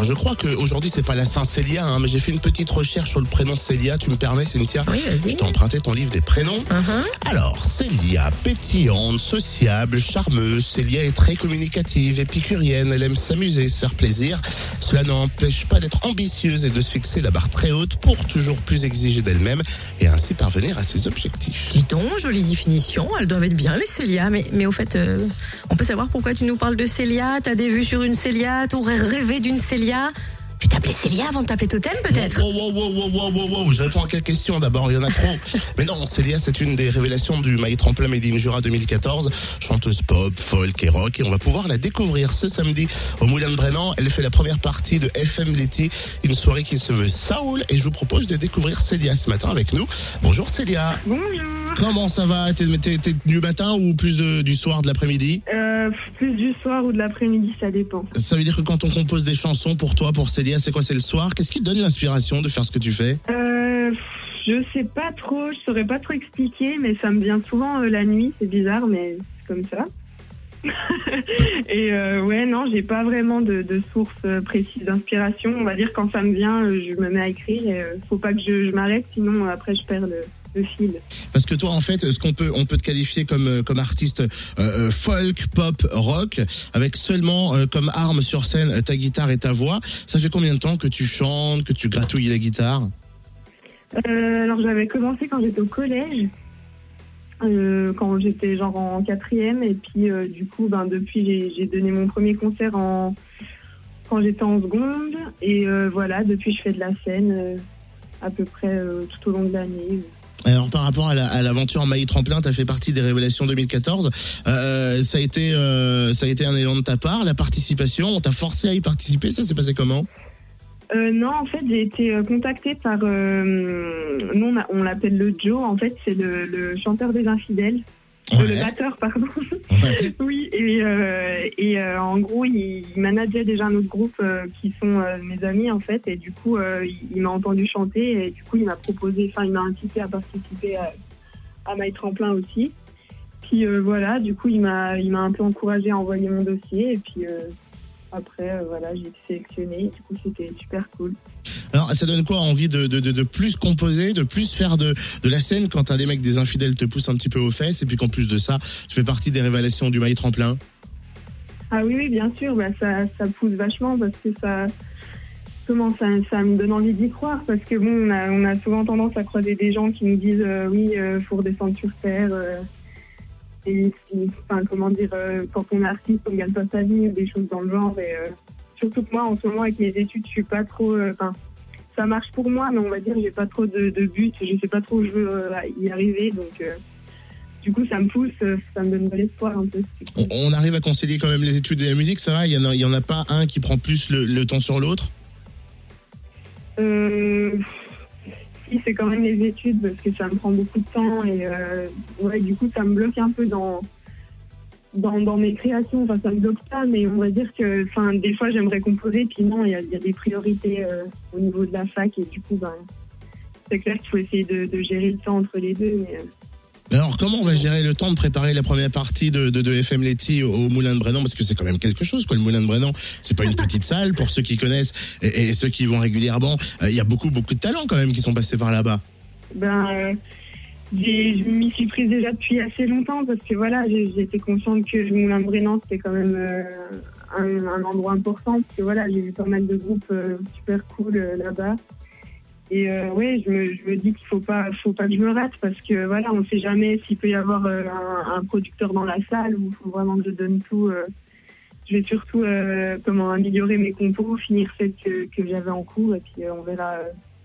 Alors, je crois qu'aujourd'hui, c'est pas la Saint-Célia, hein, mais j'ai fait une petite recherche sur le prénom Célia. Tu me permets, Cynthia Oui, vas-y. Je t'ai emprunté ton livre des prénoms. Uh-huh. Alors, Célia, pétillante, sociable, charmeuse, Célia est très communicative, épicurienne, elle aime s'amuser, se faire plaisir. Cela n'empêche pas d'être ambitieuse et de se fixer la barre très haute pour toujours plus exiger d'elle-même et ainsi parvenir à ses objectifs. Dis donc, jolie définition. Elles doivent être bien, les Célia. Mais, mais au fait, euh, on peut savoir pourquoi tu nous parles de Célia? T'as des vues sur une Célia? T'aurais rêvé d'une Célia? Tu t'appelais Célia avant de t'appeler Totem, peut-être? Wow, wow, wow, wow, wow, wow, wow. Je réponds à quelle question d'abord, il y en a trop. Mais non, Célia, c'est une des révélations du My Tremplin Made in Jura 2014. Chanteuse pop, folk et rock. Et on va pouvoir la découvrir ce samedi au Moulin de Brennan. Elle fait la première partie de FM Letty, une soirée qui se veut Saoul. Et je vous propose de découvrir Célia ce matin avec nous. Bonjour Célia. Bonjour. Comment ça va? T'es t'es- t'es du matin ou plus de- du soir, de l'après-midi? Euh, plus du soir ou de l'après-midi, ça dépend. Ça veut dire que quand on compose des chansons pour toi, pour Célia, c'est quoi C'est le soir? Qu'est-ce qui te donne l'inspiration de faire ce que tu fais? Euh, je sais pas trop, je saurais pas trop expliquer, mais ça me vient souvent euh, la nuit, c'est bizarre, mais c'est comme ça. Et euh, ouais, non, j'ai pas vraiment de, de source euh, précise d'inspiration. On va dire quand ça me vient, euh, je me mets à écrire. Et, faut pas que je, je m'arrête, sinon après je perds le, le fil. Parce que toi, en fait, ce qu'on peut, on peut te qualifier comme comme artiste euh, folk, pop, rock, avec seulement euh, comme arme sur scène ta guitare et ta voix. Ça fait combien de temps que tu chantes, que tu gratouilles la guitare? Euh, alors j'avais commencé quand j'étais au collège, euh, quand j'étais genre en quatrième, et puis euh, du coup, ben depuis j'ai- donné mon premier concert en quand j'étais en seconde, et euh, voilà, depuis je fais de la scène à peu près tout au long de l'année. Alors par rapport à la- l'aventure en maillet tremplin, tu as fait partie des révélations 2014. Euh, ça a été ça a été un élan de ta part, la participation. On t'a forcé à y participer. Ça s'est passé comment? Euh, non, en fait, j'ai été euh, contactée par. euh, nous, on, l'appelle le Joe. En fait, c'est le, le chanteur des infidèles. Euh, le batteur, pardon. Ouais. oui, et, et en gros, il, il manageait déjà un autre groupe qui sont mes amis, en fait. Et du coup, il, il m'a entendu chanter. Et du coup, il m'a proposé, enfin, il m'a incité à participer à, à My Tremplin aussi. Puis voilà, du coup, il m'a il m'a un peu encouragé à envoyer mon dossier. Et puis. Après, euh, voilà, j'ai été sélectionnée. Du coup, c'était super cool. Alors ça donne quoi envie de, de, de, de plus composer, de plus faire de, de la scène quand t'as des mecs des infidèles te poussent un petit peu aux fesses et puis qu'en plus de ça, tu fais partie des révélations du maillet tremplin? Ah oui, oui, bien sûr, bah, ça, ça pousse vachement parce que ça, comment ça, ça me donne envie d'y croire parce que bon, on a, on a souvent tendance à croiser des gens qui nous disent euh, oui, euh, faut redescendre sur terre. euh, et enfin, comment dire, euh, quand on est artiste, on gagne pas sa vie ou des choses dans le genre. Et euh, surtout que moi, en ce moment, avec mes études, je suis pas trop. euh, Enfin, ça marche pour moi, mais on va dire, j'ai pas trop de, de but, je sais pas trop où je veux y arriver, donc. du coup, ça me pousse, ça me donne de l'espoir un peu. On, on arrive à concilier quand même les études et la musique, ça va? Il y en a, il y en a pas un qui prend plus le, le temps sur l'autre? Euh, c'est quand même les études parce que ça me prend beaucoup de temps et euh, ouais, du coup, ça me bloque un peu dans, dans, mes créations. Enfin, ça me bloque pas, mais on va dire que enfin, des fois, j'aimerais composer, puis non, il y a, il y a des priorités euh, au niveau de la fac et du coup, ben, c'est clair qu'il faut essayer de, de gérer le temps entre les deux. Mais, euh, Alors comment on va gérer le temps de préparer la première partie de, de, FM Letty au, Moulin de Brennan? Parce que c'est quand même quelque chose, quoi. Le Moulin de Brennan, c'est pas une petite salle pour ceux qui connaissent et, ceux qui vont régulièrement. euh, Il y a beaucoup, beaucoup de talents quand même qui sont passés par là-bas. Ben, je m'y suis prise déjà depuis assez longtemps parce que voilà, j'étais consciente que le Moulin de Brennan c'était quand même euh, un, un endroit important parce que voilà, j'ai vu pas mal de groupes euh, super cool là-bas. Et euh, ouais, je me, dis qu'il faut pas, faut pas que je me rate parce que voilà, on sait jamais s'il peut y avoir euh, un, producteur dans la salle ou faut vraiment que je donne tout. euh. je vais surtout euh, comment améliorer mes compos, finir celles que, que j'avais en cours et puis on verra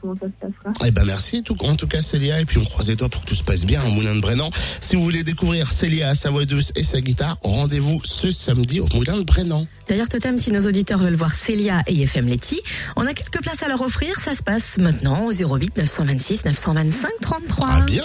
comment ça se passera. Eh ben merci tout, en tout cas Célia et puis on croise les doigts pour que tout se passe bien au Moulin de Brennan. Si vous voulez découvrir Célia, sa voix douce et sa guitare, rendez-vous ce samedi au Moulin de Brennan. D'ailleurs, Totem, si nos auditeurs veulent voir Célia et FM Letty, on a quelques places à leur offrir. Ça se passe maintenant au 08 926 925 33. Ah bien